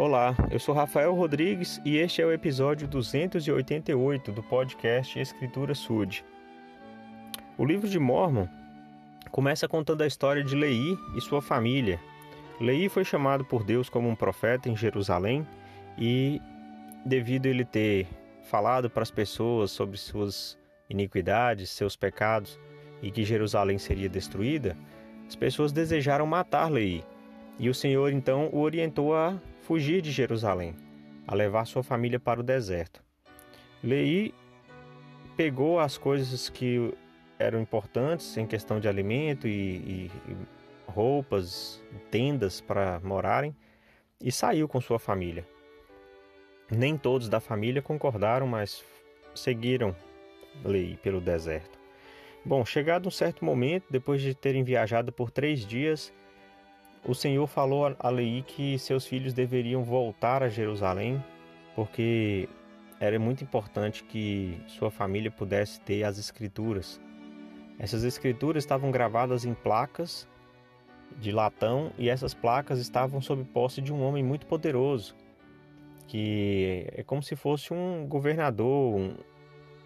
Olá, eu sou Rafael Rodrigues e este é o episódio 288 do podcast Escritura Sud. O livro de Mormon começa contando a história de Lei e sua família. Lei foi chamado por Deus como um profeta em Jerusalém e, devido ele ter falado para as pessoas sobre suas iniquidades, seus pecados e que Jerusalém seria destruída, as pessoas desejaram matar Lei. E o Senhor então o orientou a fugir de Jerusalém, a levar sua família para o deserto. Lei pegou as coisas que eram importantes em questão de alimento e, e, e roupas, tendas para morarem e saiu com sua família. Nem todos da família concordaram, mas seguiram Lei pelo deserto. Bom, chegado um certo momento, depois de terem viajado por três dias, o Senhor falou a Lei que seus filhos deveriam voltar a Jerusalém, porque era muito importante que sua família pudesse ter as escrituras. Essas escrituras estavam gravadas em placas de latão e essas placas estavam sob posse de um homem muito poderoso, que é como se fosse um governador, um,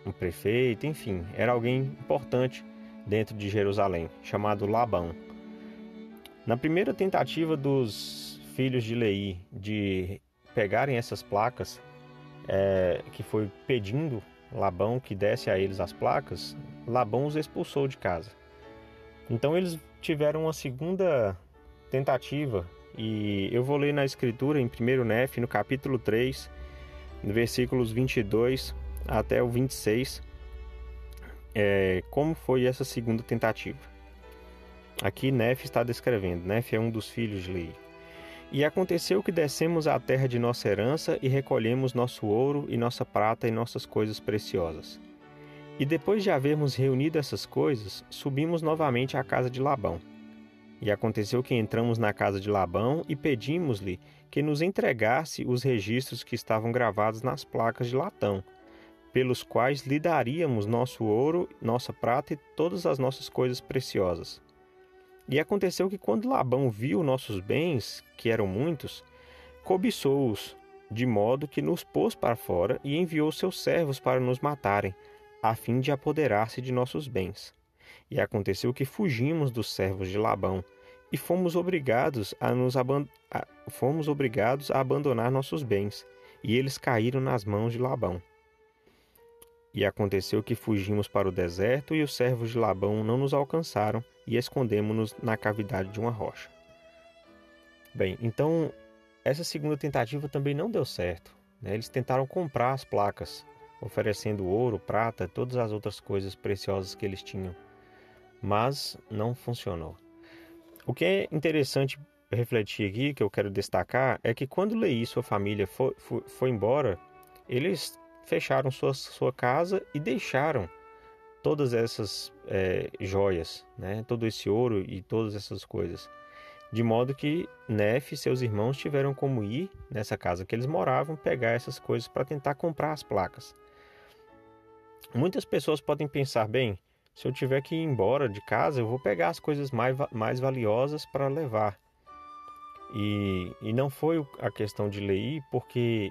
um prefeito, enfim, era alguém importante dentro de Jerusalém, chamado Labão. Na primeira tentativa dos filhos de Lei de pegarem essas placas, é, que foi pedindo Labão que desse a eles as placas, Labão os expulsou de casa. Então eles tiveram uma segunda tentativa e eu vou ler na escritura em 1 Nef, no capítulo 3, versículos 22 até o 26, é, como foi essa segunda tentativa. Aqui Nef está descrevendo, Nef é um dos filhos de Lei. E aconteceu que descemos à terra de nossa herança e recolhemos nosso ouro e nossa prata e nossas coisas preciosas. E depois de havermos reunido essas coisas, subimos novamente à casa de Labão. E aconteceu que entramos na casa de Labão e pedimos-lhe que nos entregasse os registros que estavam gravados nas placas de latão, pelos quais lhe daríamos nosso ouro, nossa prata e todas as nossas coisas preciosas. E aconteceu que quando Labão viu nossos bens, que eram muitos, cobiçou-os, de modo que nos pôs para fora e enviou seus servos para nos matarem, a fim de apoderar-se de nossos bens. E aconteceu que fugimos dos servos de Labão e fomos obrigados a nos a... fomos obrigados a abandonar nossos bens, e eles caíram nas mãos de Labão. E aconteceu que fugimos para o deserto, e os servos de Labão não nos alcançaram, e escondemos-nos na cavidade de uma rocha. Bem, então essa segunda tentativa também não deu certo. Né? Eles tentaram comprar as placas, oferecendo ouro, prata, todas as outras coisas preciosas que eles tinham, mas não funcionou. O que é interessante refletir aqui, que eu quero destacar, é que quando Lei e sua família foi, foi, foi embora, eles fecharam sua, sua casa e deixaram todas essas é, joias, né? todo esse ouro e todas essas coisas. De modo que Nef e seus irmãos tiveram como ir nessa casa que eles moravam, pegar essas coisas para tentar comprar as placas. Muitas pessoas podem pensar, bem, se eu tiver que ir embora de casa, eu vou pegar as coisas mais, mais valiosas para levar. E, e não foi a questão de Lei, porque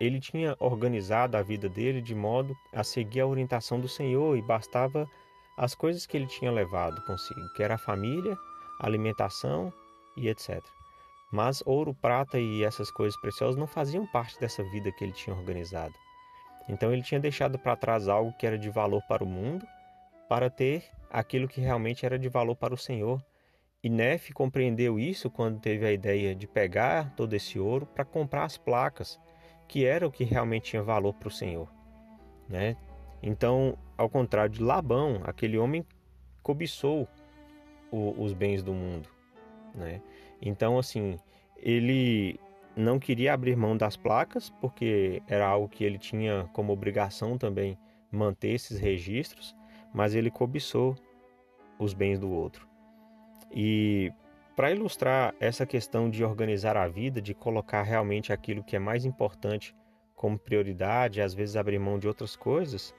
ele tinha organizado a vida dele de modo a seguir a orientação do Senhor e bastava as coisas que ele tinha levado consigo, que era a família, a alimentação e etc. Mas ouro, prata e essas coisas preciosas não faziam parte dessa vida que ele tinha organizado. Então ele tinha deixado para trás algo que era de valor para o mundo, para ter aquilo que realmente era de valor para o Senhor. E Nef compreendeu isso quando teve a ideia de pegar todo esse ouro para comprar as placas que era o que realmente tinha valor para o Senhor. Né? Então, ao contrário de Labão, aquele homem cobiçou o, os bens do mundo. Né? Então, assim, ele não queria abrir mão das placas, porque era algo que ele tinha como obrigação também manter esses registros, mas ele cobiçou os bens do outro. E para ilustrar essa questão de organizar a vida, de colocar realmente aquilo que é mais importante como prioridade, às vezes abrir mão de outras coisas,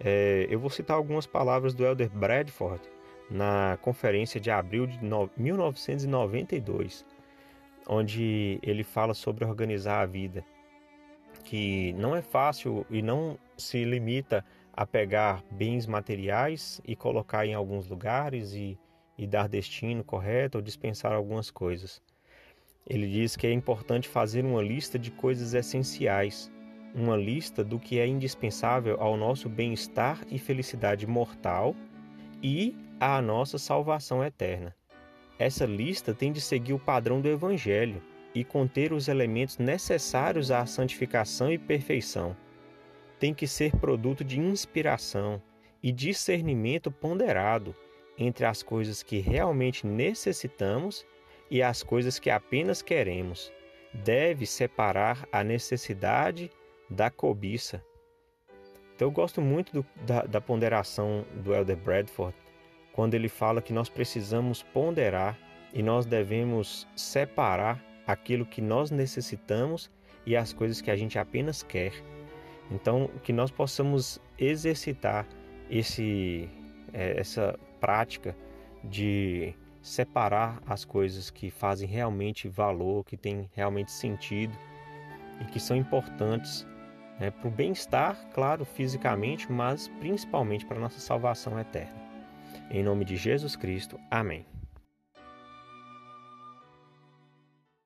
é, eu vou citar algumas palavras do Elder Bradford na conferência de abril de 1992. onde ele fala sobre organizar a vida, que não é fácil e não se limita a pegar bens materiais e colocar em alguns lugares e, e dar destino correto ou dispensar algumas coisas. Ele diz que é importante fazer uma lista de coisas essenciais, uma lista do que é indispensável ao nosso bem-estar e felicidade mortal e à nossa salvação eterna. Essa lista tem de seguir o padrão do Evangelho e conter os elementos necessários à santificação e perfeição. Tem que ser produto de inspiração e discernimento ponderado entre as coisas que realmente necessitamos e as coisas que apenas queremos. Deve separar a necessidade da cobiça. Então, eu gosto muito do, da, da ponderação do Elder Bradford quando ele fala que nós precisamos ponderar e nós devemos separar aquilo que nós necessitamos e as coisas que a gente apenas quer. Então, que nós possamos exercitar esse, é, essa prática de separar as coisas que fazem realmente valor, que têm realmente sentido e que são importantes né, para o bem-estar, claro, fisicamente, mas principalmente para a nossa salvação eterna. Em nome de Jesus Cristo. Amém.